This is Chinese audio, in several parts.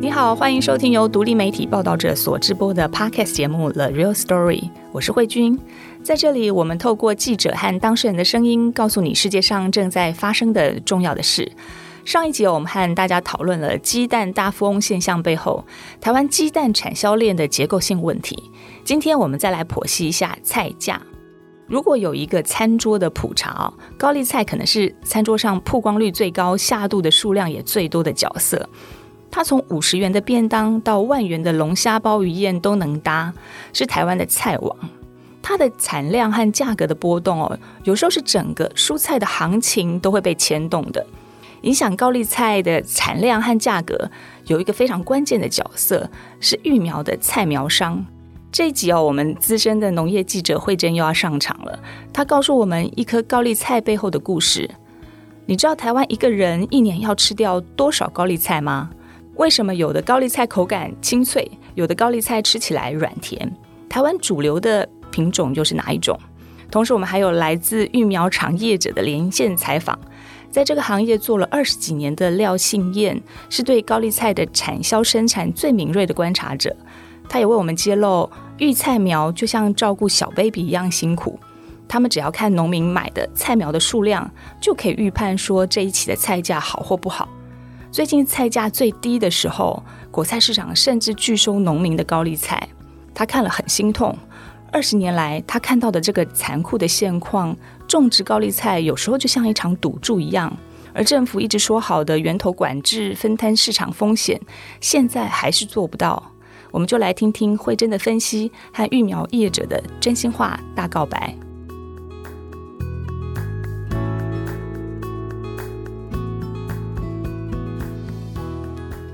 你好，欢迎收听由独立媒体报道者所直播的 Podcast 节目《The Real Story》，我是慧君。在这里，我们透过记者和当事人的声音，告诉你世界上正在发生的重要的事。上一集我们和大家讨论了鸡蛋大富翁现象背后台湾鸡蛋产销链的结构性问题。今天我们再来剖析一下菜价。如果有一个餐桌的普查，高丽菜可能是餐桌上曝光率最高、下肚的数量也最多的角色。它从五十元的便当到万元的龙虾鲍鱼宴都能搭，是台湾的菜王。它的产量和价格的波动哦，有时候是整个蔬菜的行情都会被牵动的。影响高丽菜的产量和价格，有一个非常关键的角色是育苗的菜苗商。这一集哦，我们资深的农业记者慧珍又要上场了。她告诉我们一颗高丽菜背后的故事。你知道台湾一个人一年要吃掉多少高丽菜吗？为什么有的高丽菜口感清脆，有的高丽菜吃起来软甜？台湾主流的品种又是哪一种？同时，我们还有来自育苗厂业者的连线采访。在这个行业做了二十几年的廖信燕，是对高丽菜的产销生产最敏锐的观察者。他也为我们揭露，育菜苗就像照顾小 baby 一样辛苦。他们只要看农民买的菜苗的数量，就可以预判说这一期的菜价好或不好。最近菜价最低的时候，果菜市场甚至拒收农民的高丽菜。他看了很心痛。二十年来，他看到的这个残酷的现况，种植高丽菜有时候就像一场赌注一样。而政府一直说好的源头管制、分摊市场风险，现在还是做不到。我们就来听听慧珍的分析和育苗业者的真心话大告白。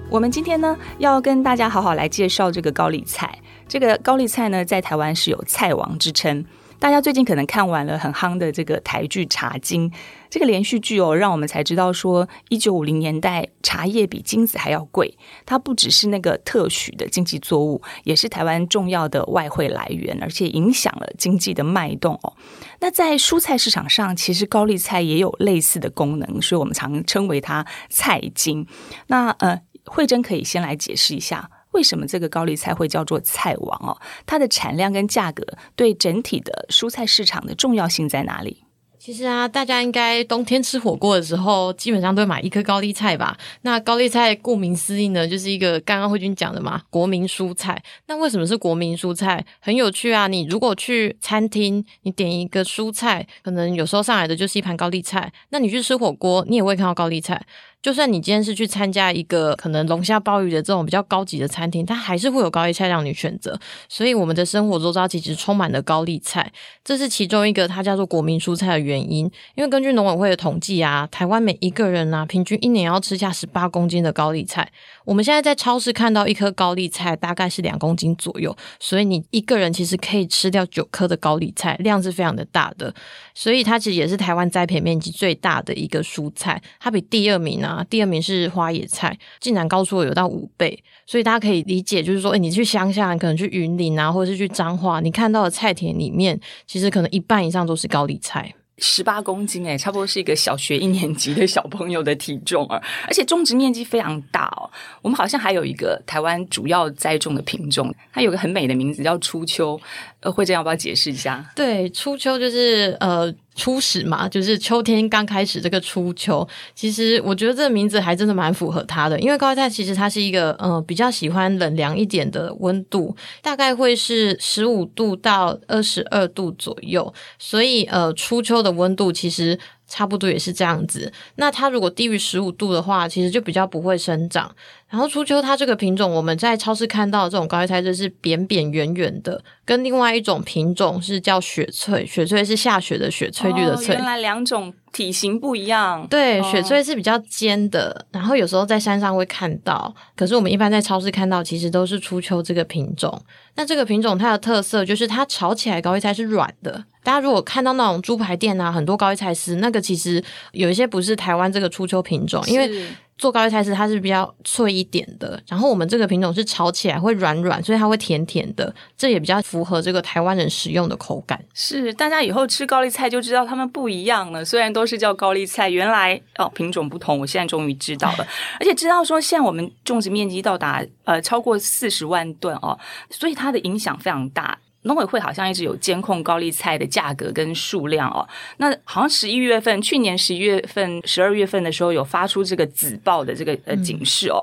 我们今天呢，要跟大家好好来介绍这个高丽菜。这个高丽菜呢，在台湾是有“菜王”之称。大家最近可能看完了很夯的这个台剧《茶金》这个连续剧哦，让我们才知道说，一九五零年代茶叶比金子还要贵。它不只是那个特许的经济作物，也是台湾重要的外汇来源，而且影响了经济的脉动哦。那在蔬菜市场上，其实高丽菜也有类似的功能，所以我们常称为它“菜金”。那呃。慧珍可以先来解释一下，为什么这个高丽菜会叫做菜王哦？它的产量跟价格对整体的蔬菜市场的重要性在哪里？其实啊，大家应该冬天吃火锅的时候，基本上都会买一颗高丽菜吧？那高丽菜顾名思义呢，就是一个刚刚慧君讲的嘛，国民蔬菜。那为什么是国民蔬菜？很有趣啊！你如果去餐厅，你点一个蔬菜，可能有时候上来的就是一盘高丽菜。那你去吃火锅，你也会看到高丽菜。就算你今天是去参加一个可能龙虾鲍鱼的这种比较高级的餐厅，它还是会有高丽菜让你选择。所以我们的生活周遭其实充满了高丽菜，这是其中一个它叫做国民蔬菜的原因。因为根据农委会的统计啊，台湾每一个人啊，平均一年要吃下十八公斤的高丽菜。我们现在在超市看到一颗高丽菜大概是两公斤左右，所以你一个人其实可以吃掉九颗的高丽菜，量是非常的大的。所以它其实也是台湾栽培面积最大的一个蔬菜，它比第二名啊，第二名是花野菜，竟然高出了有到五倍。所以大家可以理解，就是说，哎，你去乡下，可能去云林啊，或者是去彰化，你看到的菜田里面，其实可能一半以上都是高丽菜。十八公斤哎，差不多是一个小学一年级的小朋友的体重啊！而且种植面积非常大哦。我们好像还有一个台湾主要栽种的品种，它有个很美的名字叫初秋。呃，慧珍要不要解释一下？对，初秋就是呃。初始嘛，就是秋天刚开始这个初秋，其实我觉得这个名字还真的蛮符合它的，因为高丽菜其实它是一个呃比较喜欢冷凉一点的温度，大概会是十五度到二十二度左右，所以呃初秋的温度其实差不多也是这样子。那它如果低于十五度的话，其实就比较不会生长。然后初秋它这个品种，我们在超市看到这种高丽菜就是扁扁圆圆的，跟另外一种品种是叫雪翠，雪翠是下雪的雪，翠绿的翠。原来两种体型不一样。对，雪翠是比较尖的，然后有时候在山上会看到，可是我们一般在超市看到，其实都是初秋这个品种。那这个品种它的特色就是它炒起来高丽菜是软的。大家如果看到那种猪排店啊，很多高丽菜丝，那个其实有一些不是台湾这个初秋品种，因为。做高丽菜丝它是比较脆一点的，然后我们这个品种是炒起来会软软，所以它会甜甜的，这也比较符合这个台湾人食用的口感。是，大家以后吃高丽菜就知道它们不一样了。虽然都是叫高丽菜，原来哦品种不同，我现在终于知道了，而且知道说现在我们种植面积到达呃超过四十万吨哦，所以它的影响非常大。农委会好像一直有监控高丽菜的价格跟数量哦。那好像十一月份，去年十一月份、十二月份的时候有发出这个紫报的这个呃警示哦。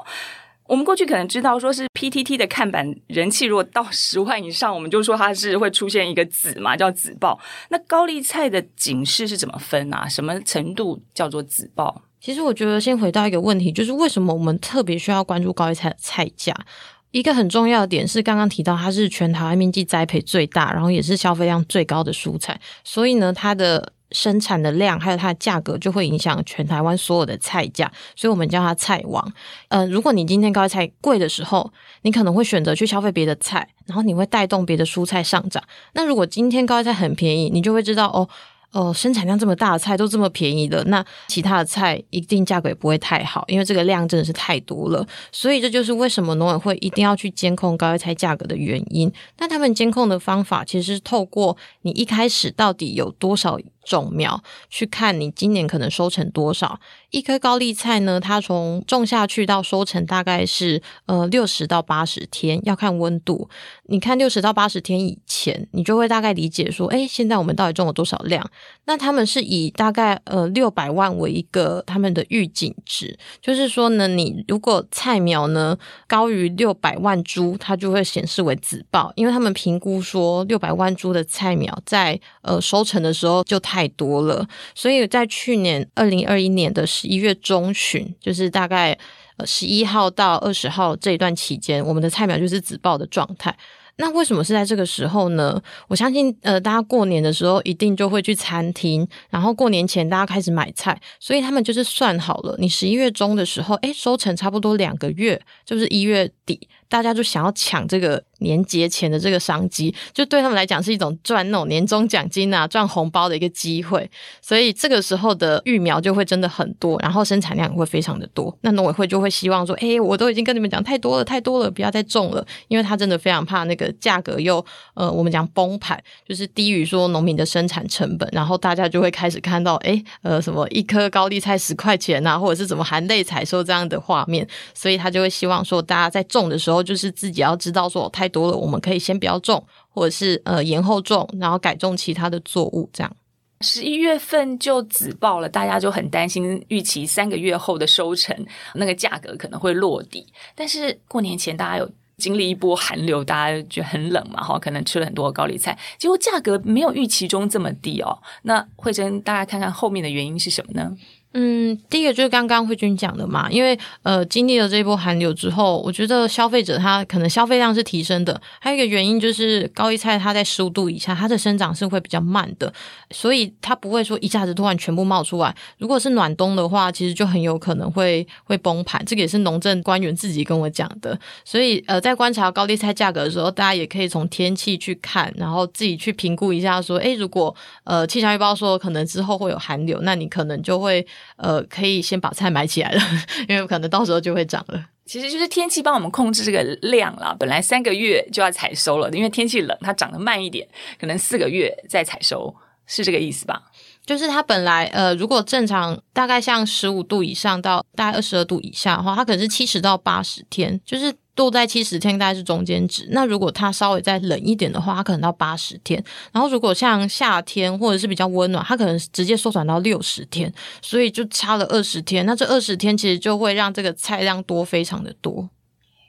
我们过去可能知道说是 PTT 的看板人气如果到十万以上，我们就说它是会出现一个紫嘛，叫紫报。那高丽菜的警示是怎么分啊？什么程度叫做紫报？其实我觉得先回到一个问题，就是为什么我们特别需要关注高丽菜的菜价？一个很重要的点是，刚刚提到它是全台湾面积栽培最大，然后也是消费量最高的蔬菜，所以呢，它的生产的量还有它的价格就会影响全台湾所有的菜价，所以我们叫它菜王。呃，如果你今天高菜贵的时候，你可能会选择去消费别的菜，然后你会带动别的蔬菜上涨。那如果今天高菜很便宜，你就会知道哦。哦，生产量这么大的菜都这么便宜的，那其他的菜一定价格也不会太好，因为这个量真的是太多了。所以这就是为什么农委会一定要去监控高叶菜价格的原因。那他们监控的方法其实是透过你一开始到底有多少。种苗去看你今年可能收成多少？一颗高丽菜呢？它从种下去到收成大概是呃六十到八十天，要看温度。你看六十到八十天以前，你就会大概理解说，哎，现在我们到底种了多少量？那他们是以大概呃六百万为一个他们的预警值，就是说呢，你如果菜苗呢高于六百万株，它就会显示为紫报，因为他们评估说六百万株的菜苗在呃收成的时候就太。太多了，所以在去年二零二一年的十一月中旬，就是大概呃十一号到二十号这一段期间，我们的菜苗就是紫爆的状态。那为什么是在这个时候呢？我相信，呃，大家过年的时候一定就会去餐厅，然后过年前大家开始买菜，所以他们就是算好了，你十一月中的时候，哎，收成差不多两个月，就是一月底。大家就想要抢这个年节前的这个商机，就对他们来讲是一种赚那种年终奖金啊、赚红包的一个机会。所以这个时候的育苗就会真的很多，然后生产量也会非常的多。那农委会就会希望说：“哎，我都已经跟你们讲太多了，太多了，不要再种了。”因为他真的非常怕那个价格又呃，我们讲崩盘，就是低于说农民的生产成本，然后大家就会开始看到哎呃什么一颗高丽菜十块钱啊，或者是怎么含泪采收这样的画面。所以他就会希望说，大家在种的时候。就是自己要知道说太多了，我们可以先不要种，或者是呃延后种，然后改种其他的作物。这样十一月份就紫爆了，大家就很担心，预期三个月后的收成那个价格可能会落底。但是过年前大家有经历一波寒流，大家觉得很冷嘛，哈，可能吃了很多高丽菜，结果价格没有预期中这么低哦。那慧珍，大家看看后面的原因是什么呢？嗯，第一个就是刚刚慧君讲的嘛，因为呃经历了这一波寒流之后，我觉得消费者他可能消费量是提升的，还有一个原因就是高丽菜它在十五度以下，它的生长是会比较慢的，所以它不会说一下子突然全部冒出来。如果是暖冬的话，其实就很有可能会会崩盘，这个也是农政官员自己跟我讲的。所以呃，在观察高丽菜价格的时候，大家也可以从天气去看，然后自己去评估一下，说，诶，如果呃气象预报说可能之后会有寒流，那你可能就会。呃，可以先把菜买起来了，因为可能到时候就会涨了。其实就是天气帮我们控制这个量啦。本来三个月就要采收了，因为天气冷，它长得慢一点，可能四个月再采收，是这个意思吧？就是它本来呃，如果正常大概像十五度以上到大概二十二度以下的话，它可能是七十到八十天，就是。都在七十天，大概是中间值。那如果它稍微再冷一点的话，它可能到八十天。然后如果像夏天或者是比较温暖，它可能直接缩短到六十天。所以就差了二十天。那这二十天其实就会让这个菜量多非常的多。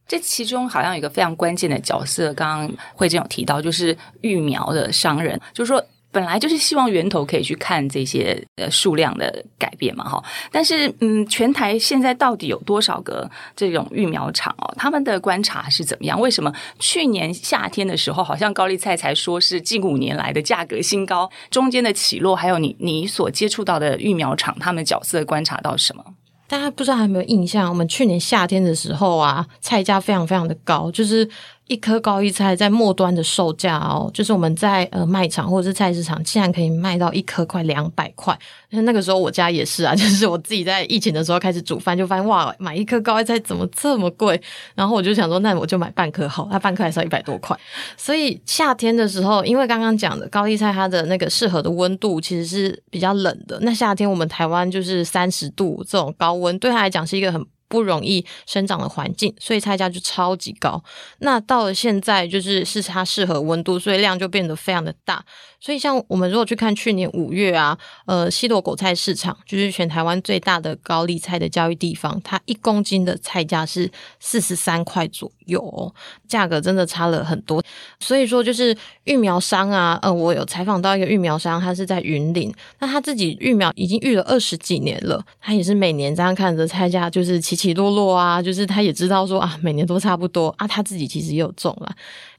这其中好像有一个非常关键的角色，刚刚慧珍有提到，就是育苗的商人，就是说。本来就是希望源头可以去看这些呃数量的改变嘛，哈。但是嗯，全台现在到底有多少个这种育苗厂哦？他们的观察是怎么样？为什么去年夏天的时候，好像高丽菜才说是近五年来的价格新高？中间的起落，还有你你所接触到的育苗厂，他们角色观察到什么？大家不知道还有没有印象？我们去年夏天的时候啊，菜价非常非常的高，就是一颗高丽菜在末端的售价哦，就是我们在呃卖场或者是菜市场，竟然可以卖到一颗快两百块。那那个时候我家也是啊，就是我自己在疫情的时候开始煮饭，就发现哇，买一颗高丽菜怎么这么贵？然后我就想说，那我就买半颗好，它半颗还是要一百多块。所以夏天的时候，因为刚刚讲的高丽菜，它的那个适合的温度其实是比较冷的。那夏天我们台湾就是三十度这种高温，对它来讲是一个很。不容易生长的环境，所以菜价就超级高。那到了现在，就是是它适合温度，所以量就变得非常的大。所以像我们如果去看去年五月啊，呃，西罗果菜市场就是全台湾最大的高丽菜的交易地方，它一公斤的菜价是四十三块左右，价格真的差了很多。所以说，就是育苗商啊，呃，我有采访到一个育苗商，他是在云林，那他自己育苗已经育了二十几年了，他也是每年这样看着菜价就是起起落落啊，就是他也知道说啊，每年都差不多啊，他自己其实也有种了。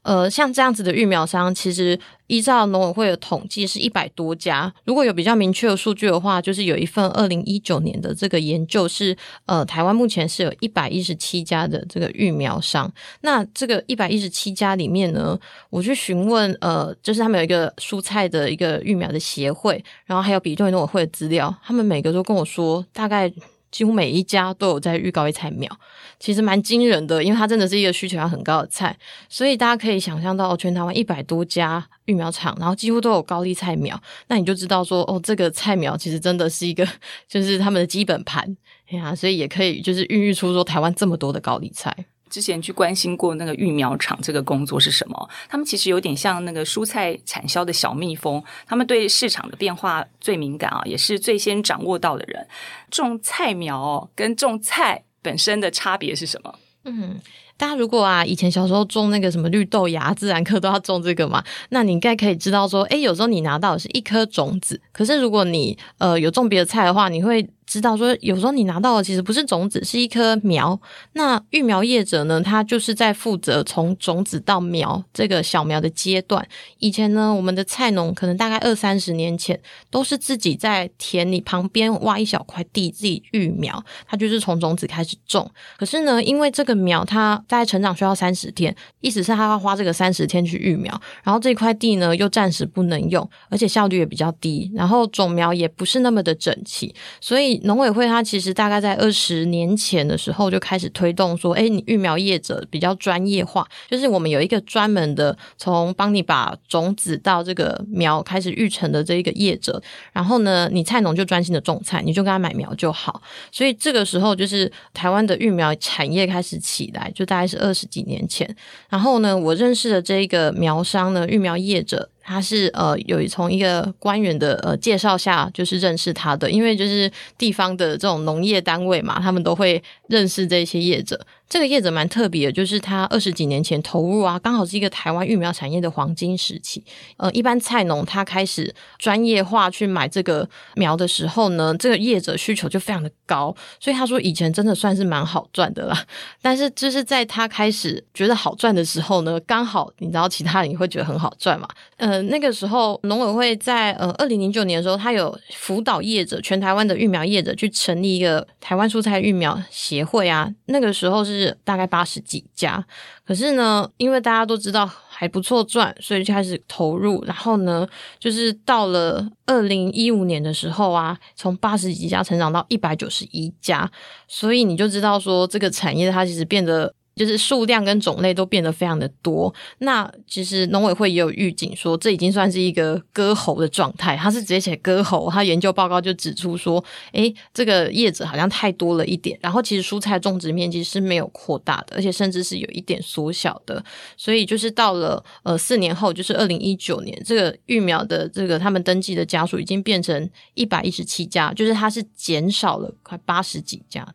呃，像这样子的育苗商，其实依照农委会的统计是一百多家。如果有比较明确的数据的话，就是有一份二零一九年的这个研究是，呃，台湾目前是有一百一十七家的这个育苗商。那这个一百一十七家里面呢，我去询问，呃，就是他们有一个蔬菜的一个育苗的协会，然后还有比对农委会的资料，他们每个都跟我说，大概。几乎每一家都有在育高丽菜苗，其实蛮惊人的，因为它真的是一个需求量很高的菜，所以大家可以想象到全台湾一百多家育苗厂，然后几乎都有高丽菜苗，那你就知道说，哦，这个菜苗其实真的是一个，就是他们的基本盘，哎呀，所以也可以就是孕育出说台湾这么多的高丽菜。之前去关心过那个育苗厂这个工作是什么？他们其实有点像那个蔬菜产销的小蜜蜂，他们对市场的变化最敏感啊，也是最先掌握到的人。种菜苗跟种菜本身的差别是什么？嗯。大家如果啊，以前小时候种那个什么绿豆芽，自然课都要种这个嘛，那你应该可以知道说，哎，有时候你拿到的是一颗种子，可是如果你呃有种别的菜的话，你会。知道说，有时候你拿到的其实不是种子，是一棵苗。那育苗业者呢，他就是在负责从种子到苗这个小苗的阶段。以前呢，我们的菜农可能大概二三十年前都是自己在田里旁边挖一小块地自己育苗，他就是从种子开始种。可是呢，因为这个苗它大概成长需要三十天，意思是他要花这个三十天去育苗，然后这块地呢又暂时不能用，而且效率也比较低，然后种苗也不是那么的整齐，所以。农委会它其实大概在二十年前的时候就开始推动说，哎，你育苗业者比较专业化，就是我们有一个专门的从帮你把种子到这个苗开始育成的这一个业者，然后呢，你菜农就专心的种菜，你就跟他买苗就好。所以这个时候就是台湾的育苗产业开始起来，就大概是二十几年前。然后呢，我认识的这一个苗商呢，育苗业者。他是呃有从一个官员的呃介绍下，就是认识他的，因为就是地方的这种农业单位嘛，他们都会认识这些业者。这个业者蛮特别的，就是他二十几年前投入啊，刚好是一个台湾育苗产业的黄金时期。呃，一般菜农他开始专业化去买这个苗的时候呢，这个业者需求就非常的高，所以他说以前真的算是蛮好赚的啦。但是就是在他开始觉得好赚的时候呢，刚好你知道其他人也会觉得很好赚嘛。呃，那个时候农委会在呃二零零九年的时候，他有辅导业者，全台湾的育苗业者去成立一个台湾蔬菜育苗协会啊。那个时候是。大概八十几家，可是呢，因为大家都知道还不错赚，所以就开始投入。然后呢，就是到了二零一五年的时候啊，从八十几家成长到一百九十一家，所以你就知道说这个产业它其实变得。就是数量跟种类都变得非常的多。那其实农委会也有预警说，这已经算是一个割喉的状态。他是直接写割喉，他研究报告就指出说，诶，这个叶子好像太多了一点。然后其实蔬菜种植面积是没有扩大的，而且甚至是有一点缩小的。所以就是到了呃四年后，就是二零一九年，这个育苗的这个他们登记的家数已经变成一百一十七家，就是它是减少了快八十几家。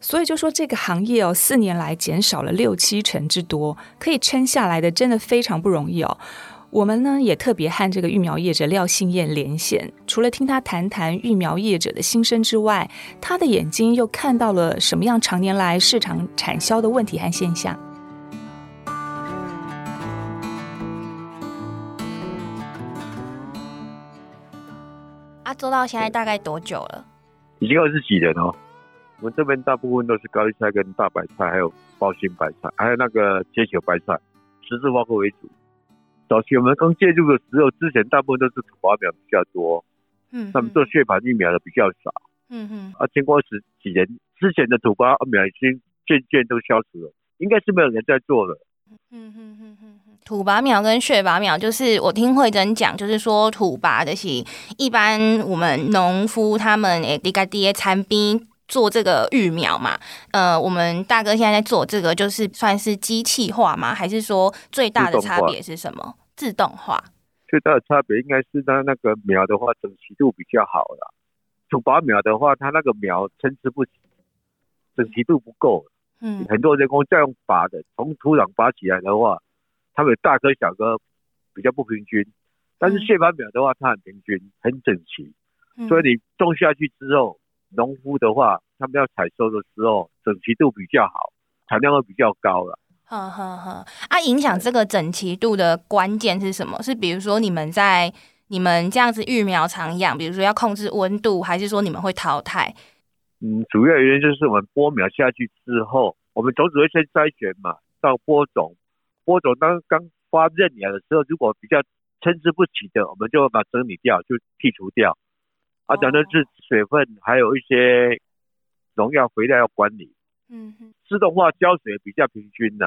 所以就说这个行业哦，四年来减少了六七成之多，可以撑下来的真的非常不容易哦。我们呢也特别和这个育苗业者廖信燕连线，除了听他谈谈育苗业者的心声之外，他的眼睛又看到了什么样常年来市场产销的问题和现象？啊，做到现在大概多久了？已经二十几年了。我们这边大部分都是高丽菜跟大白菜，还有包心白菜，还有那个接球白菜。十字花科为主。早期我们刚介入的时候，之前大部分都是土拔苗比较多，嗯，他们做血盘疫苗的比较少。嗯哼，啊，经过十几年之前的土拔苗已经渐渐都消失了，应该是没有人在做了。嗯哼哼哼哼，土拔苗跟血拔苗，就是我听慧珍讲，就是说土拔的是一般我们农夫他们诶，滴个滴参边做这个育苗嘛。呃，我们大哥现在在做这个，就是算是机器化吗？还是说最大的差别是什么？自动化。最大的差别应该是它那个苗的话，整齐度比较好了。土拔苗的话，它那个苗参差不齐，整齐度不够。嗯很多人工再用拔的，从土壤拔起来的话，它们有大颗小颗，比较不平均。但是嗯蟹拔苗的话，它很平均，很整齐。嗯所以你种下去之后，农夫的话，他们要采收的时候，整齐度比较好，产量会比较高了。呵呵呵，啊，影响这个整齐度的关键是什么？是比如说你们在你们这样子育苗场养，比如说要控制温度，还是说你们会淘汰？嗯，主要原因就是我们播苗下去之后，我们种子会先筛选嘛，到播种，播种当刚发嫩芽的时候，如果比较参差不齐的，我们就会把它整理掉，就剔除掉。啊，哦讲的是水分，还有一些农药、肥料要管理。嗯哼，自动化浇水比较平均呐、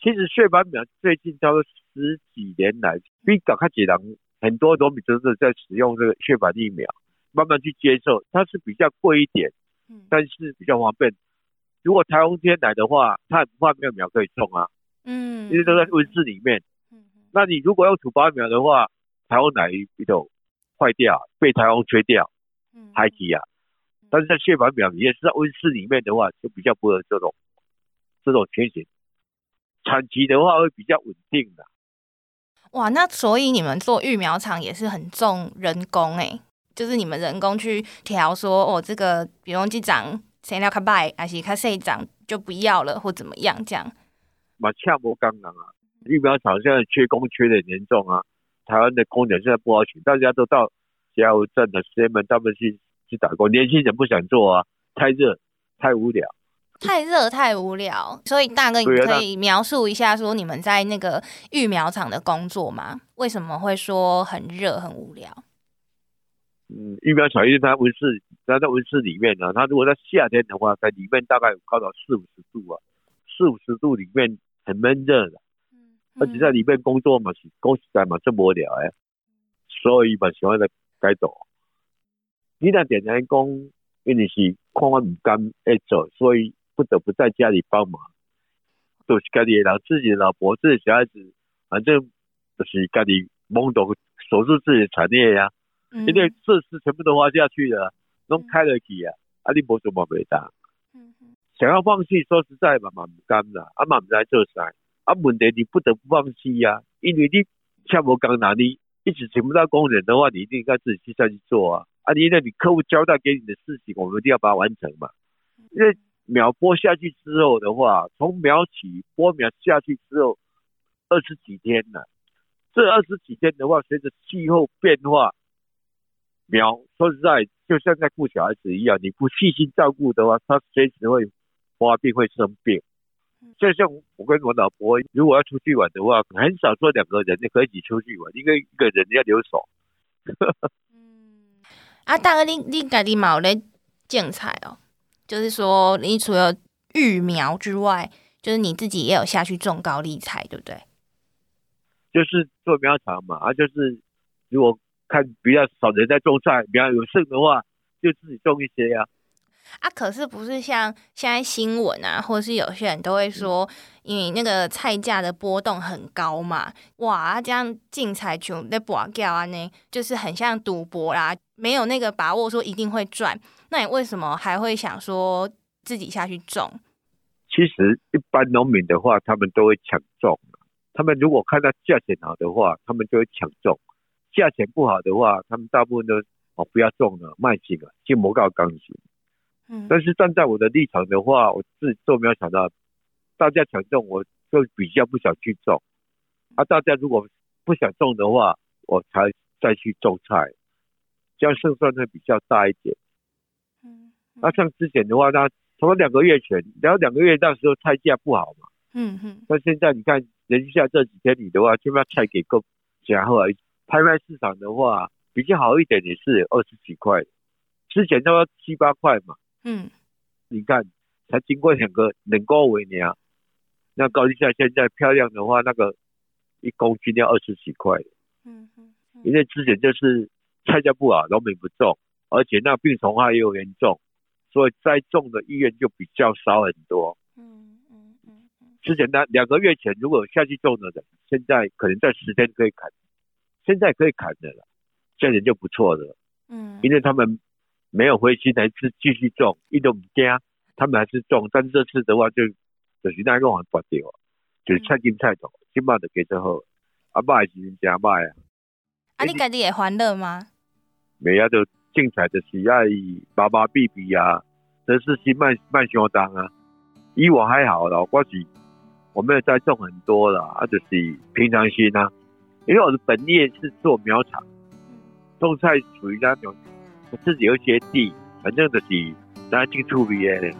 其实血板苗最近差不多十几年来，比较开始人很多农民都是在使用这个血板疫苗，慢慢去接受，它是比较贵一点，嗯但是比较方便。如果台风天来的话，它很怕没有苗可以种啊，嗯，因为都在温室里面。嗯哼那你如果用土拔苗的话，台风来里头坏掉，被台风吹掉，嗯排挤啊。但是在血板苗也是在温室里面的话，就比较不会有这种这种情形。产期的话会比较稳定的。哇，那所以你们做育苗厂也是很重人工诶、就是你们人工去调说哦，这个比如这长谁料卡拜，还是卡谁长就不要了，或怎么样这样。嘛，恰不刚刚啊，育苗厂现在缺工缺的很严重啊。台湾的工人现在不好请，大家都到加油站的门他们去去打工，年轻人不想做啊，太热太无聊。太热太无聊，所以大哥，你可以描述一下说你们在那个育苗场的工作吗？为什么会说很热很无聊？嗯，育苗厂因为它温室，它在温室里面呢、它如果在夏天的话，在里面大概有高到四五十度啊，四五十度里面很闷热的，而且在里面工作嘛是工时间嘛这么无聊哎，所以嘛喜欢来改动。你那点点讲，因为是看我唔甘爱做，所以不得不在家里帮忙。都是家里的人，自己的老婆、自己的小孩子，反正就是家里懵懂守住自己的产业呀、嗯因为设施全部都花下去了，拢开得起啊，啊你无什么袂当。想要放弃，说实在嘛，嘛唔甘啦，啊嘛唔知做啥，啊问题你不得不放弃呀、因为你像我刚拿你一直请不到工人的话，你一定该自己去再去做啊，啊因为你客户交代给你的事情，我们一定要把它完成嘛。因为苗播下去之后的话，从苗起播苗下去之后二十几天呢，这二十几天的话，随着气候变化，苗说实在，就像在顾小孩子一样，你不细心照顾的话，他随时会发病、会生病。就像我跟我老婆，如果要出去玩的话，很少说两个人就可以一起出去玩，因为一个人要留守。嗯啊，大哥，你你家己嘛有咧种菜哦，就是说你除了育苗之外，就是你自己也有下去种高丽菜，对不对？就是做苗场嘛，啊，就是如果看比较少人在种菜，比较有剩的话，就自己种一些呀、啊，可是不是像现在新闻啊，或者是有些人都会说，因为那个菜价的波动很高嘛，哇，啊这样竞彩穷在博掉啊呢，就是很像赌博啦，没有那个把握说一定会赚，那你为什么还会想说自己下去种？其实一般农民的话，他们都会抢种。他们如果看到价钱好的话，他们就会抢种；价钱不好的话，他们大部分都哦不要种了，卖行了，就磨告钢琴。嗯但是站在我的立场的话，我自己做苗想到大家想种，我就比较不想去种。啊，大家如果不想种的话，我才再去种菜，这样胜算会比较大一点。嗯那像之前的话，那从两个月前，然后两个月那时候菜价不好嘛，嗯嗯那现在你看连下这几天你的话，起码菜给够然后来拍卖市场的话，比较好一点也是二十几块，之前都要七八块嘛。嗯，你看才经过两个冷高尾年，那高丽菜现在漂亮的话，那个一公斤要二十几块。嗯嗯。因为之前就是菜价不好，农民不种，而且那病虫害又严重，所以栽种的意愿就比较少很多。嗯嗯嗯之前那两个月前，如果下去种的人，现在可能在十天可以砍，现在可以砍的了，这样人就不错了，嗯。因为他们没有灰心，还是继续种，一都不惊，他们还是种，但是这次的话就就是那个往拔掉，就是菜金菜头，起码的给之后，啊卖是真正卖啊，啊，你家己也欢乐吗？没啊就精彩的是爱麻麻比比啊，这是是慢慢相当啊。以我还好啦，我是我没有再种很多了，啊，就是平常心啊。因为我的本业是做苗场，种菜属于那种我我自己有些地，反正就是拿进处理的。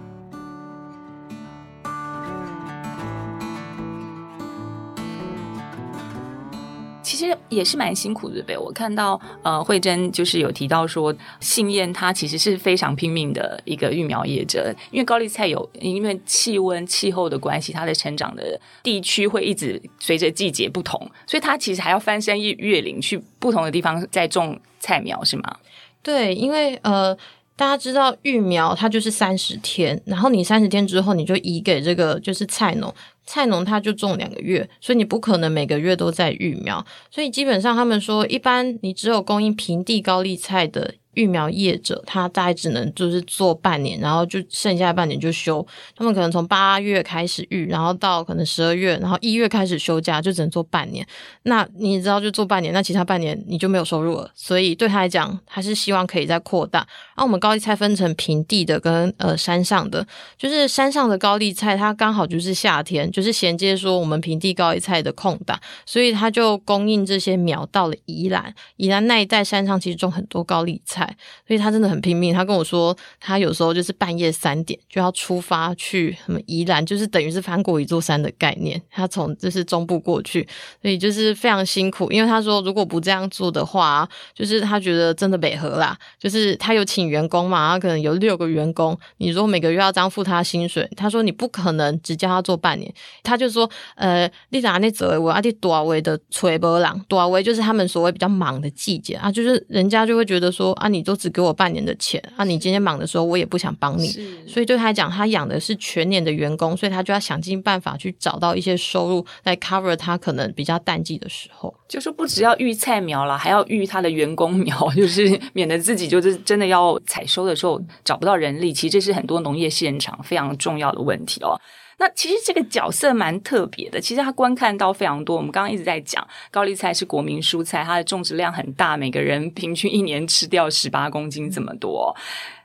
其实也是蛮辛苦的，呗？我看到呃，慧珍就是有提到说，信燕她其实是非常拼命的一个育苗业者，因为高丽菜有因为气温气候的关系，它的成长的地区会一直随着季节不同，所以它其实还要翻山越越岭去不同的地方再种菜苗，是吗？对，因为呃，大家知道育苗它就是三十天，然后你三十天之后你就移给这个就是菜农，菜农他就种两个月，所以你不可能每个月都在育苗，所以基本上他们说，一般你只有供应平地高丽菜的。育苗业者，他大概只能就是做半年，然后就剩下半年就休。他们可能从八月开始育，然后到可能十二月，然后一月开始休假，就只能做半年。那你知道，就做半年，那其他半年你就没有收入了。所以对他来讲，他是希望可以再扩大。然后我们高丽菜分成平地的跟呃山上的，就是山上的高丽菜，它刚好就是夏天，就是衔接说我们平地高丽菜的空档，所以他就供应这些苗到了宜兰。宜兰那一带山上其实种很多高丽菜。所以他真的很拼命。他跟我说，他有时候就是半夜三点就要出发去什么宜兰，就是等于是翻过一座山的概念。他从就是中部过去，所以就是非常辛苦。因为他说，如果不这样做的话，就是他觉得真的北河啦。就是他有请员工嘛，他可能有六个员工，你如果每个月要这样付他薪水，他说你不可能只叫他做半年。他就说，呃，你拿那走我阿弟多维的吹波浪，多维就是他们所谓比较忙的季节啊，就是人家就会觉得说啊，你都只给我半年的钱啊！你今天忙的时候，我也不想帮你，所以对他来讲，他养的是全年的员工，所以他就要想尽办法去找到一些收入来 cover 他可能比较淡季的时候。就是不只要育菜苗了，还要育他的员工苗，就是免得自己就是真的要采收的时候找不到人力。其实这是很多农业现场非常重要的问题哦。那其实这个角色蛮特别的，其实他观看到非常多。我们刚刚一直在讲高丽菜是国民蔬菜，它的种植量很大，每个人平均一年吃掉十八公斤这么多。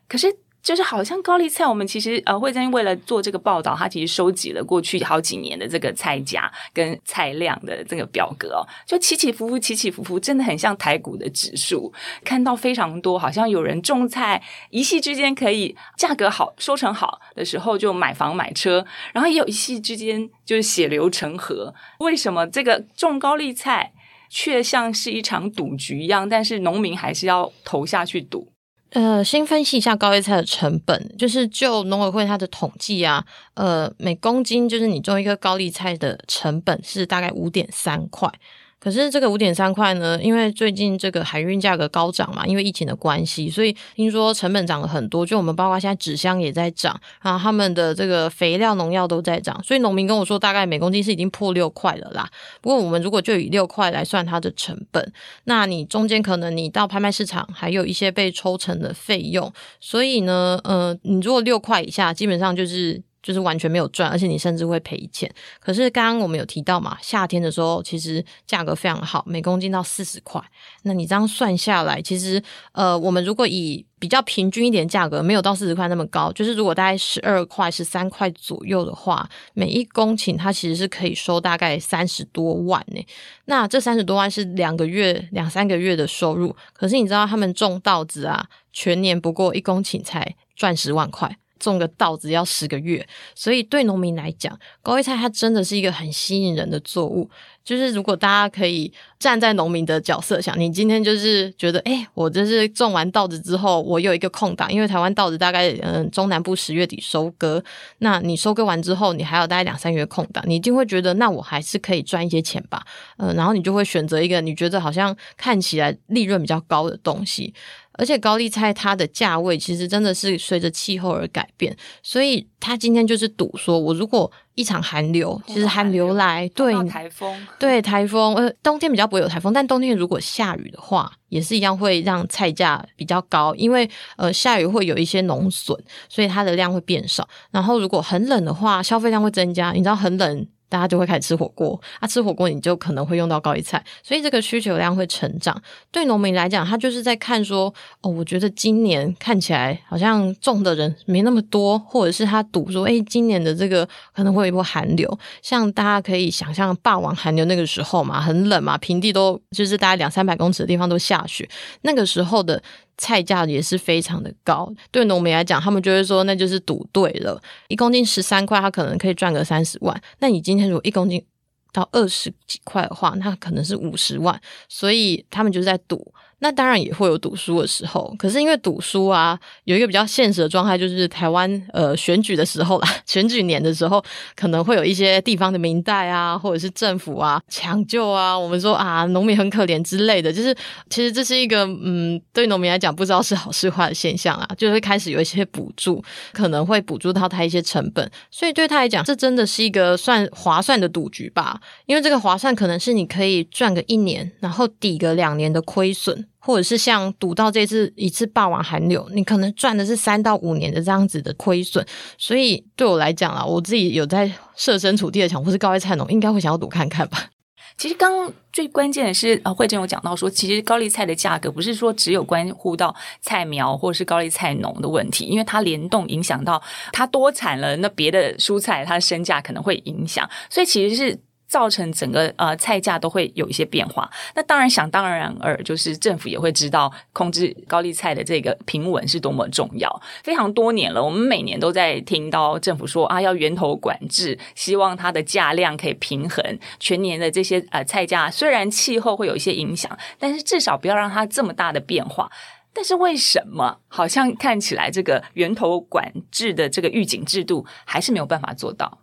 可是。就是好像高丽菜，我们其实呃，慧珍为了做这个报道，他其实收集了过去好几年的这个菜价跟菜量的这个表格哦，就起起伏伏，起起伏伏，真的很像台股的指数。看到非常多，好像有人种菜一夕之间可以价格好、收成好的时候就买房买车，然后也有一夕之间就是血流成河。为什么这个种高丽菜却像是一场赌局一样？但是农民还是要投下去赌。呃，先分析一下高丽菜的成本，就是就农委会它的统计啊，呃，每公斤就是你种一个高丽菜的成本是大概五点三块。可是这个五点三块呢，因为最近这个海运价格高涨嘛，因为疫情的关系，所以听说成本涨了很多。就我们包括现在纸箱也在涨，然后他们的这个肥料、农药都在涨，所以农民跟我说，大概每公斤是已经破六块了啦。不过我们如果就以六块来算它的成本，那你中间可能你到拍卖市场还有一些被抽成的费用，所以呢，呃，你如果六块以下，基本上就是。就是完全没有赚，而且你甚至会赔钱。可是刚刚我们有提到嘛，夏天的时候其实价格非常好，每公斤到四十块。那你这样算下来，其实呃，我们如果以比较平均一点价格，没有到四十块那么高，就是如果大概十二块、十三块左右的话，每一公顷它其实是可以收大概三十多万呢。那这三十多万是两个月、两三个月的收入。可是你知道他们种稻子啊，全年不过一公顷才赚十万块。种个稻子要十个月，所以对农民来讲，高丽菜它真的是一个很吸引人的作物。就是如果大家可以站在农民的角色想，你今天就是觉得，哎，我这是种完稻子之后，我有一个空档，因为台湾稻子大概嗯中南部十月底收割，那你收割完之后，你还有大概两三月空档，你一定会觉得，那我还是可以赚一些钱吧，嗯，然后你就会选择一个你觉得好像看起来利润比较高的东西。而且高丽菜它的价位其实真的是随着气候而改变，所以他今天就是赌说，我如果一场寒流，其实寒流来，对台风，对台风，呃，冬天比较不会有台风，但冬天如果下雨的话，也是一样会让菜价比较高，因为呃下雨会有一些农损，所以它的量会变少。然后如果很冷的话，消费量会增加，你知道很冷。大家就会开始吃火锅啊，吃火锅你就可能会用到高丽菜，所以这个需求量会成长。对农民来讲，他就是在看说，哦，我觉得今年看起来好像种的人没那么多，或者是他赌说，哎，今年的这个可能会有一波寒流。像大家可以想象霸王寒流那个时候嘛，很冷嘛，平地都就是大概两三百公尺的地方都下雪，那个时候的。菜价也是非常的高，对农民来讲，他们就会说那就是赌对了，一公斤十三块，他可能可以赚个三十万。那你今天如果一公斤到二十几块的话，那可能是五十万，所以他们就是在赌。那当然也会有赌输的时候，可是因为赌输啊，有一个比较现实的状态，就是台湾呃选举的时候啦，选举年的时候，可能会有一些地方的民代啊，或者是政府啊抢救啊，我们说啊农民很可怜之类的，就是其实这是一个嗯对农民来讲不知道是好是坏的现象啊，就会开始有一些补助，可能会补助到他一些成本，所以对他来讲，这真的是一个算划算的赌局吧，因为这个划算可能是你可以赚个一年，然后抵个两年的亏损。或者是像赌到这次一次霸王寒流，你可能赚的是三到五年的这样子的亏损，所以对我来讲啊，我自己有在设身处地的想，或是高丽菜农应该会想要赌看看吧。其实刚最关键的是，呃，慧珍有讲到说，其实高丽菜的价格不是说只有关乎到菜苗或者是高丽菜农的问题，因为它联动影响到它多产了，那别的蔬菜它的身价可能会影响，所以其实是。造成整个呃菜价都会有一些变化，那当然想当然而就是政府也会知道控制高丽菜的这个平稳是多么重要。非常多年了，我们每年都在听到政府说啊要源头管制，希望它的价量可以平衡全年的这些呃菜价。虽然气候会有一些影响，但是至少不要让它这么大的变化。但是为什么好像看起来这个源头管制的这个预警制度还是没有办法做到？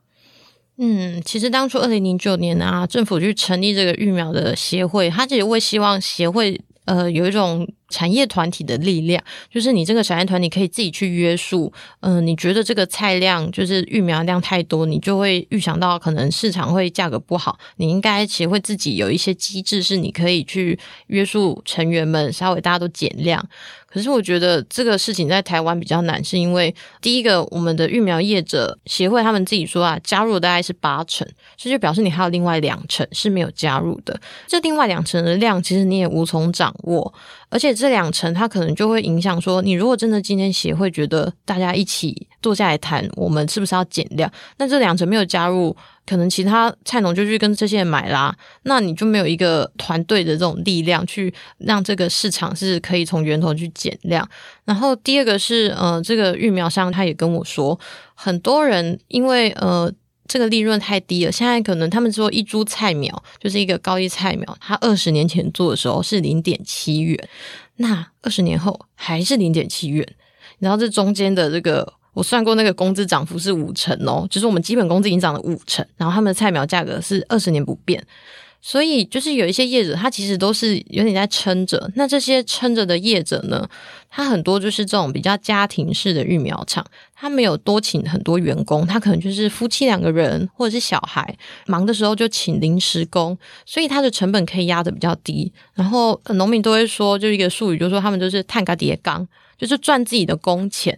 嗯，其实当初二零零九年啊，政府去成立这个育苗的协会，他其实会希望协会呃有一种产业团体的力量，就是你这个产业团体可以自己去约束，嗯，你觉得这个菜量就是育苗量太多，你就会预想到可能市场会价格不好，你应该其实会自己有一些机制，是你可以去约束成员们，稍微大家都减量。可是我觉得这个事情在台湾比较难，是因为第一个，我们的育苗业者协会他们自己说啊，加入大概是八成，这就表示你还有另外两成是没有加入的。这另外两成的量，其实你也无从掌握，而且这两成它可能就会影响说，你如果真的今天协会觉得大家一起坐下来谈，我们是不是要减量？那这两成没有加入。可能其他菜农就去跟这些人买啦，那你就没有一个团队的这种力量去让这个市场是可以从源头去减量。然后第二个是，呃，这个育苗商他也跟我说，很多人因为呃这个利润太低了，现在可能他们说一株菜苗就是一个高丽菜苗，他二十年前做的时候是零点七元，那二十年后还是零点七元，然后这中间的这个。我算过那个工资涨幅是五成哦，就是我们基本工资已经涨了五成，然后他们的菜苗价格是二十年不变，所以就是有一些业者他其实都是有点在撑着。那这些撑着的业者呢，他很多就是这种比较家庭式的育苗厂，他没有多请很多员工，他可能就是夫妻两个人或者是小孩，忙的时候就请临时工，所以他的成本可以压的比较低。然后农民都会说，就一个术语，就是说他们就是碳嘎叠缸，就是赚自己的工钱。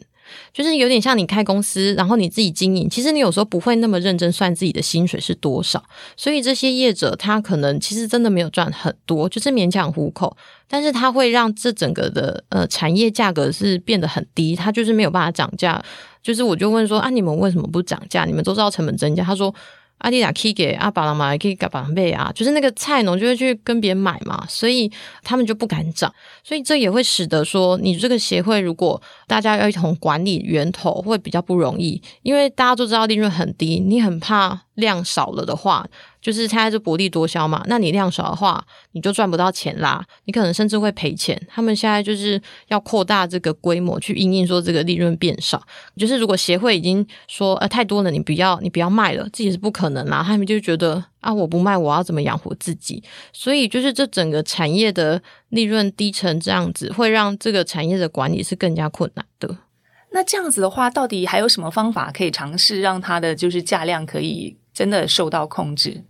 就是有点像你开公司，然后你自己经营。其实你有时候不会那么认真算自己的薪水是多少，所以这些业者他可能其实真的没有赚很多，就是勉强糊口。但是他会让这整个的呃产业价格是变得很低，他就是没有办法涨价。就是我就问说啊，你们为什么不涨价？你们都知道成本增加。他说阿迪达可以给阿巴郎买，可以给巴郎贝啊，就是那个菜农就会去跟别人买嘛，所以他们就不敢涨，所以这也会使得说，你这个协会如果大家要一同管理源头，会比较不容易，因为大家都知道利润很低，你很怕量少了的话。就是现在是薄利多销嘛，那你量少的话，你就赚不到钱啦，你可能甚至会赔钱。他们现在就是要扩大这个规模，去因应说这个利润变少。就是如果协会已经说呃太多了，你不要你不要卖了，自己是不可能啦。他们就觉得啊，我不卖，我要怎么养活自己？所以就是这整个产业的利润低成这样子，会让这个产业的管理是更加困难的。那这样子的话，到底还有什么方法可以尝试让它的就是价量可以真的受到控制？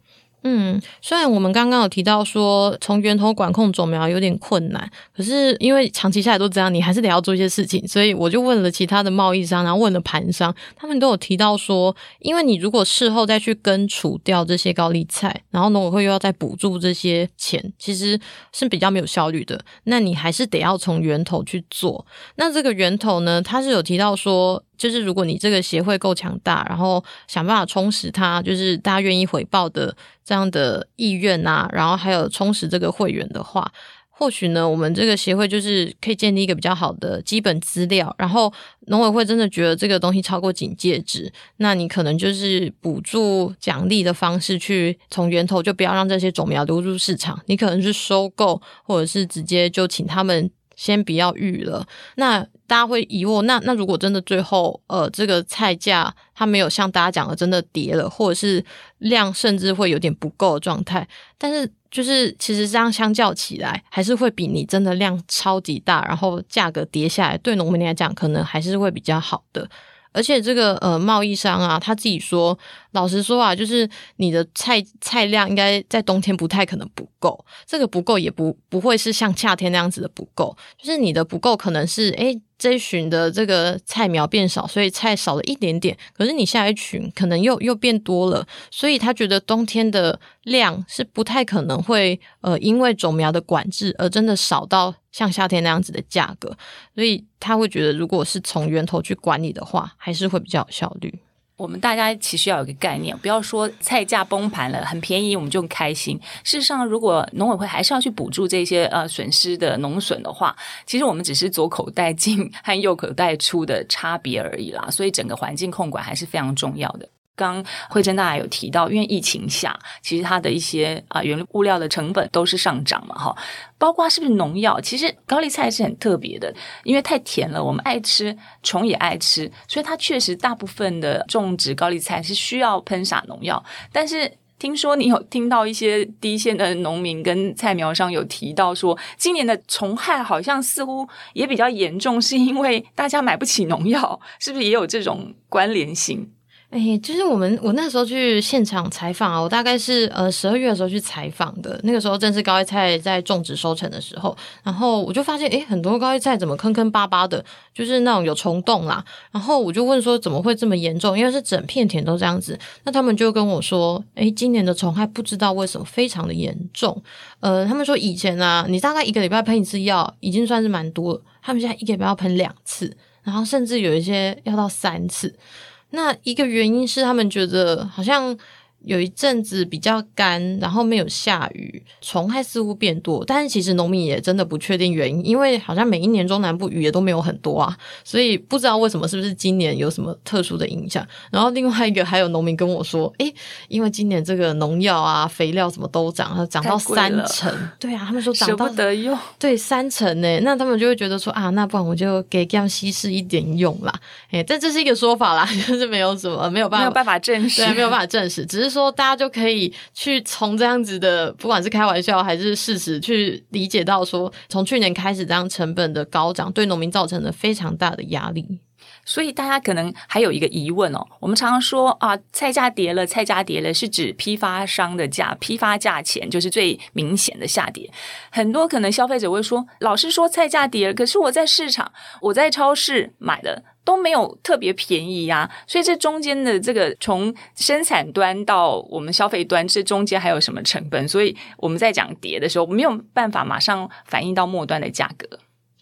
嗯，虽然我们刚刚有提到说从源头管控种苗有点困难，可是因为长期下来都这样，你还是得要做一些事情。所以我就问了其他的贸易商，然后问了盘商，他们都有提到说，因为你如果事后再去根除掉这些高丽菜，然后农委会又要再补助这些钱，其实是比较没有效率的。那你还是得要从源头去做。那这个源头呢，他是有提到说。就是如果你这个协会够强大，然后想办法充实它，就是大家愿意回报的这样的意愿啊，然后还有充实这个会员的话，或许呢，我们这个协会就是可以建立一个比较好的基本资料。然后农委会真的觉得这个东西超过警戒值，那你可能就是补助奖励的方式去从源头就不要让这些种苗流入市场，你可能是收购，或者是直接就请他们。先不要预了，那大家会疑惑，那那如果真的最后呃这个菜价它没有像大家讲的真的跌了，或者是量甚至会有点不够的状态，但是就是其实这样相较起来，还是会比你真的量超级大，然后价格跌下来，对农民来讲可能还是会比较好的。而且这个呃贸易商啊，他自己说，老实说啊，就是你的菜菜量应该在冬天不太可能不够，这个不够也不不会是像夏天那样子的不够，就是你的不够可能是诶。这一群的这个菜苗变少，所以菜少了一点点。可是你下一群可能又又变多了，所以他觉得冬天的量是不太可能会呃因为种苗的管制而真的少到像夏天那样子的价格。所以他会觉得，如果是从源头去管理的话，还是会比较有效率。我们大家其实要有个概念，不要说菜价崩盘了很便宜我们就开心。事实上，如果农委会还是要去补助这些呃损失的农损的话，其实我们只是左口袋进 和右口袋出的差别而已啦。所以整个环境控管还是非常重要的。刚慧珍大家有提到，因为疫情下，其实它的一些啊原物料的成本都是上涨嘛，哈，包括是不是农药？其实高丽菜是很特别的，因为太甜了，我们爱吃，虫也爱吃，所以它确实大部分的种植高丽菜是需要喷洒农药。但是听说你有听到一些第一线的农民跟菜苗商有提到说，今年的虫害好像似乎也比较严重，是因为大家买不起农药，是不是也有这种关联性？哎，就是我们我那时候去现场采访啊，我大概是呃十二月的时候去采访的，那个时候正是高丽菜在种植收成的时候，然后我就发现，哎，很多高丽菜怎么坑坑巴巴的，就是那种有虫洞啦。然后我就问说，怎么会这么严重？因为是整片田都这样子。那他们就跟我说，哎，今年的虫害不知道为什么非常的严重。呃，他们说以前啊，你大概一个礼拜喷一次药，已经算是蛮多了。他们现在一个礼拜要喷两次，然后甚至有一些要到三次。那一个原因是他们觉得好像。有一阵子比较干，然后没有下雨，虫害似乎变多。但是其实农民也真的不确定原因，因为好像每一年中南部雨也都没有很多啊，所以不知道为什么是不是今年有什么特殊的影响。然后另外一个还有农民跟我说，诶，因为今年这个农药啊、肥料什么都涨，涨到三 成。对啊，他们说涨到舍不得用。对，三成呢，那他们就会觉得说啊，那不然我就给这样稀释一点用啦。诶，但这是一个说法啦，就是没有什么没有办法，没有办法证实，对，没有办法证实，只是。说大家就可以去从这样子的，不管是开玩笑还是事实，去理解到说，从去年开始这样成本的高涨，对农民造成了非常大的压力。所以大家可能还有一个疑问哦，我们常常说啊，菜价跌了，菜价跌了，是指批发商的价，批发价钱就是最明显的下跌。很多可能消费者会说，老师说菜价跌了，可是我在市场，我在超市买的。都没有特别便宜呀，所以这中间的这个从生产端到我们消费端，这中间还有什么成本？所以我们在讲跌的时候，没有办法马上反映到末端的价格。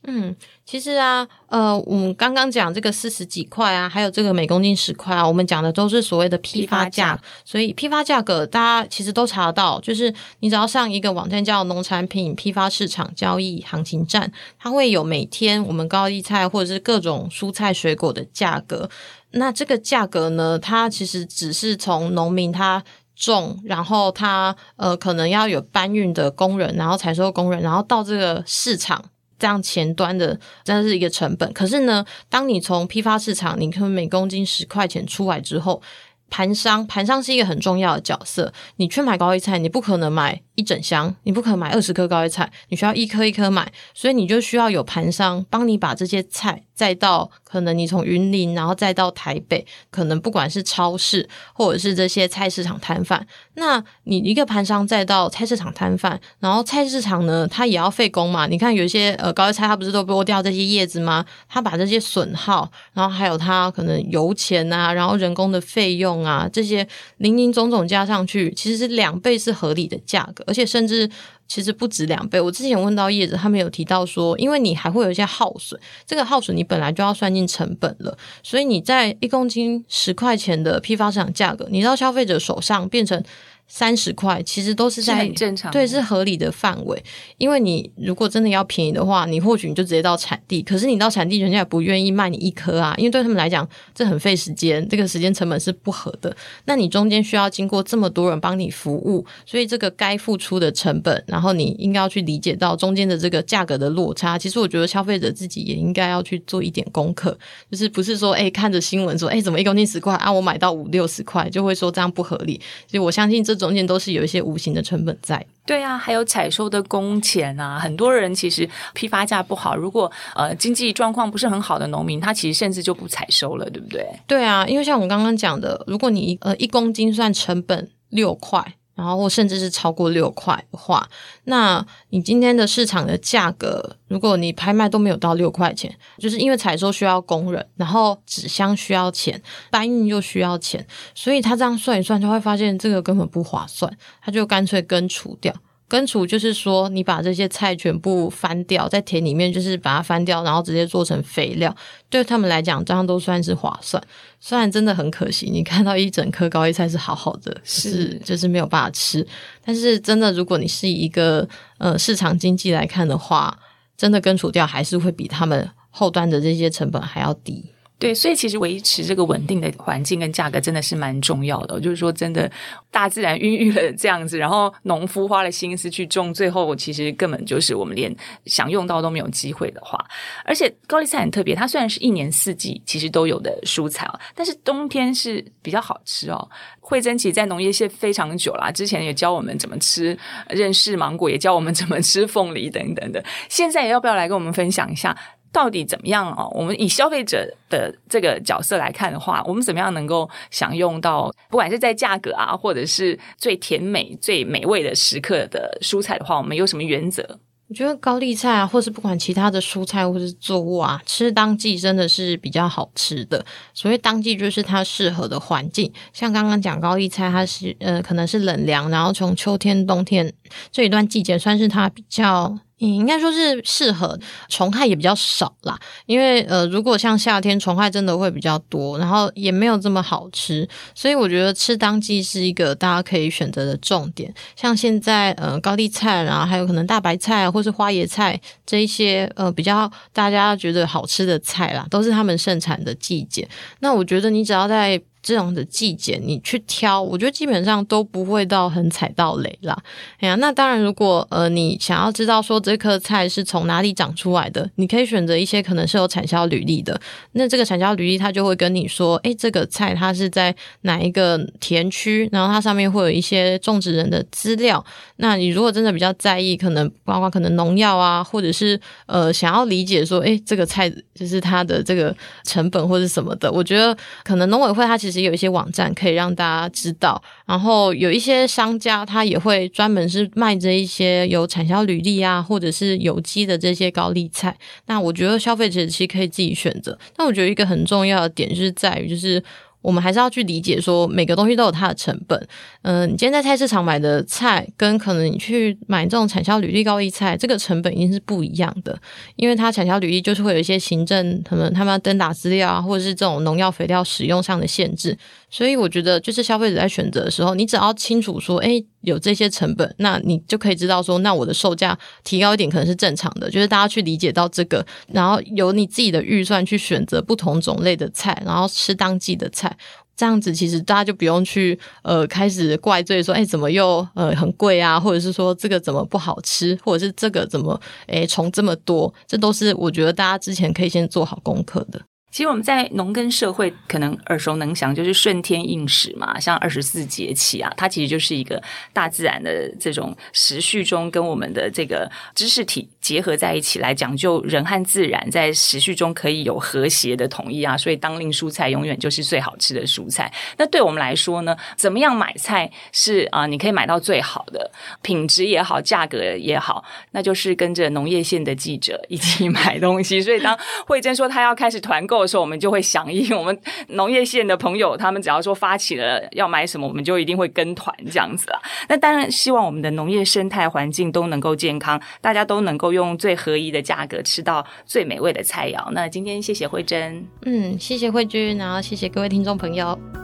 嗯，其实啊，呃，我们刚刚讲这个四十几块啊，还有这个每公斤十块啊，我们讲的都是所谓的批发价，所以批发价格大家其实都查得到，就是你只要上一个网站叫农产品批发市场交易行情站，它会有每天我们高丽菜或者是各种蔬菜水果的价格。那这个价格呢，它其实只是从农民他种，然后他呃可能要有搬运的工人，然后采收工人，然后到这个市场。这样前端的真的是一个成本，可是呢，当你从批发市场，你可能每公斤十块钱出来之后，盘商盘商是一个很重要的角色。你去买高丽菜，你不可能买一整箱，你不可能买二十颗高丽菜，你需要一颗一颗买，所以你就需要有盘商帮你把这些菜。再到可能你从云林，然后再到台北，可能不管是超市或者是这些菜市场摊贩，那你一个盘商再到菜市场摊贩，然后菜市场呢，它也要费工嘛。你看有些呃高丽菜，它不是都剥掉这些叶子吗？它把这些损耗，然后还有它可能油钱啊，然后人工的费用啊，这些零零总总加上去，其实是两倍是合理的价格，而且甚至。其实不止两倍。我之前问到叶子，他们有提到说，因为你还会有一些耗损，这个耗损你本来就要算进成本了，所以你在一公斤十块钱的批发市场价格，你到消费者手上变成。三十块其实都是在正常，对，是合理的范围。因为你如果真的要便宜的话，你或许你就直接到产地，可是你到产地，人家也不愿意卖你一颗啊，因为对他们来讲，这很费时间，这个时间成本是不合的。那你中间需要经过这么多人帮你服务，所以这个该付出的成本，然后你应该要去理解到中间的这个价格的落差。其实我觉得消费者自己也应该要去做一点功课，就是不是说哎看着新闻说哎怎么一公斤十块啊，我买到五六十块就会说这样不合理。所以我相信这。中间都是有一些无形的成本在。对啊，还有采收的工钱啊，很多人其实批发价不好，如果呃经济状况不是很好的农民，他其实甚至就不采收了，对不对？对啊，因为像我刚刚讲的，如果你呃一公斤算成本六块。然后甚至是超过六块的话，那你今天的市场的价格，如果你拍卖都没有到六块钱，就是因为采收需要工人，然后纸箱需要钱，搬运又需要钱，所以他这样算一算，就会发现这个根本不划算，他就干脆根除掉。根除就是说，你把这些菜全部翻掉，在田里面就是把它翻掉，然后直接做成肥料，对他们来讲，这样都算是划算。虽然真的很可惜，你看到一整颗高丽菜是好好的，是就是没有办法吃。但是真的，如果你是一个呃市场经济来看的话，真的根除掉还是会比他们后端的这些成本还要低。对，所以其实维持这个稳定的环境跟价格真的是蛮重要的。就是说，真的大自然孕育了这样子，然后农夫花了心思去种，最后其实根本就是我们连享用到都没有机会的话。而且高丽菜很特别，它虽然是一年四季其实都有的蔬菜哦，但是冬天是比较好吃哦。惠珍其在农业界非常久啦，之前也教我们怎么吃认识芒果，也教我们怎么吃凤梨等等的。现在要不要来跟我们分享一下？到底怎么样哦？我们以消费者的这个角色来看的话，我们怎么样能够享用到，不管是在价格啊，或者是最甜美、最美味的时刻的蔬菜的话，我们有什么原则？我觉得高丽菜啊，或是不管其他的蔬菜或是作物啊，吃当季真的是比较好吃的。所谓当季，就是它适合的环境。像刚刚讲高丽菜，它是呃，可能是冷凉，然后从秋天、冬天这一段季节，算是它比较。你应该说是适合虫害也比较少啦，因为呃，如果像夏天虫害真的会比较多，然后也没有这么好吃，所以我觉得吃当季是一个大家可以选择的重点。像现在呃高丽菜，然后还有可能大白菜或是花椰菜这一些呃比较大家觉得好吃的菜啦，都是他们盛产的季节。那我觉得你只要在这种的季节，你去挑，我觉得基本上都不会到很踩到雷啦。哎呀，那当然，如果呃你想要知道说这颗菜是从哪里长出来的，你可以选择一些可能是有产销履历的。那这个产销履历，它就会跟你说，哎，这个菜它是在哪一个田区，然后它上面会有一些种植人的资料。那你如果真的比较在意，可能包括可能农药啊，或者是呃想要理解说，哎，这个菜就是它的这个成本或者什么的，我觉得可能农委会它其实。有一些网站可以让大家知道，然后有一些商家他也会专门是卖这一些有产销履历啊，或者是有机的这些高丽菜。那我觉得消费者其实可以自己选择。但我觉得一个很重要的点是在于，就是我们还是要去理解说，每个东西都有它的成本。嗯，你今天在菜市场买的菜，跟可能你去买这种产销履历高益菜，这个成本一定是不一样的，因为它产销履历就是会有一些行政，可能他们要登打资料啊，或者是这种农药肥料使用上的限制。所以我觉得，就是消费者在选择的时候，你只要清楚说，哎，有这些成本，那你就可以知道说，那我的售价提高一点可能是正常的。就是大家去理解到这个，然后有你自己的预算去选择不同种类的菜，然后吃当季的菜，这样子其实大家就不用去呃开始怪罪说，哎，怎么又呃很贵啊，或者是说这个怎么不好吃，或者是这个怎么哎虫这么多，这都是我觉得大家之前可以先做好功课的。其实我们在农耕社会可能耳熟能详，就是顺天应时嘛，像二十四节气啊，它其实就是一个大自然的这种时序中跟我们的这个知识体结合在一起来讲究人和自然在时序中可以有和谐的统一啊，所以当令蔬菜永远就是最好吃的蔬菜。那对我们来说呢，怎么样买菜是啊，你可以买到最好的品质也好，价格也好，那就是跟着农业线的记者一起买东西。所以当慧珍说她要开始团购。时候我们就会响应，我们农业县的朋友，他们只要说发起了要买什么，我们就一定会跟团这样子啊。那当然希望我们的农业生态环境都能够健康，大家都能够用最合宜的价格吃到最美味的菜肴。那今天谢谢慧珍，嗯，谢谢慧君，然后谢谢各位听众朋友。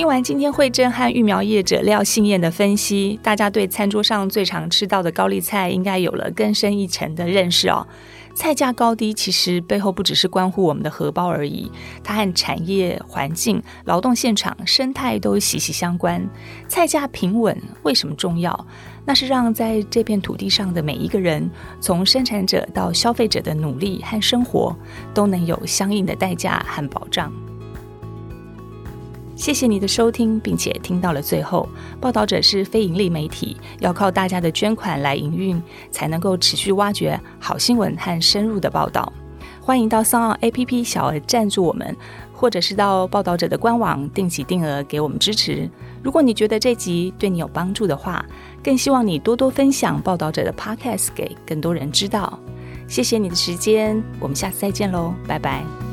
听完今天慧珍和育苗业者廖信燕的分析，大家对餐桌上最常吃到的高丽菜应该有了更深一层的认识哦。菜价高低其实背后不只是关乎我们的荷包而已，它和产业环境、劳动现场、生态都息息相关。菜价平稳为什么重要？那是让在这片土地上的每一个人，从生产者到消费者的努力和生活，都能有相应的代价和保障。谢谢你的收听，并且听到了最后。报道者是非盈利媒体，要靠大家的捐款来营运，才能够持续挖掘好新闻和深入的报道。欢迎到桑奥 APP 小额赞助我们，或者是到报道者的官网定期定额给我们支持。如果你觉得这集对你有帮助的话，更希望你多多分享报道者的 Podcast 给更多人知道。谢谢你的时间，我们下次再见喽，拜拜。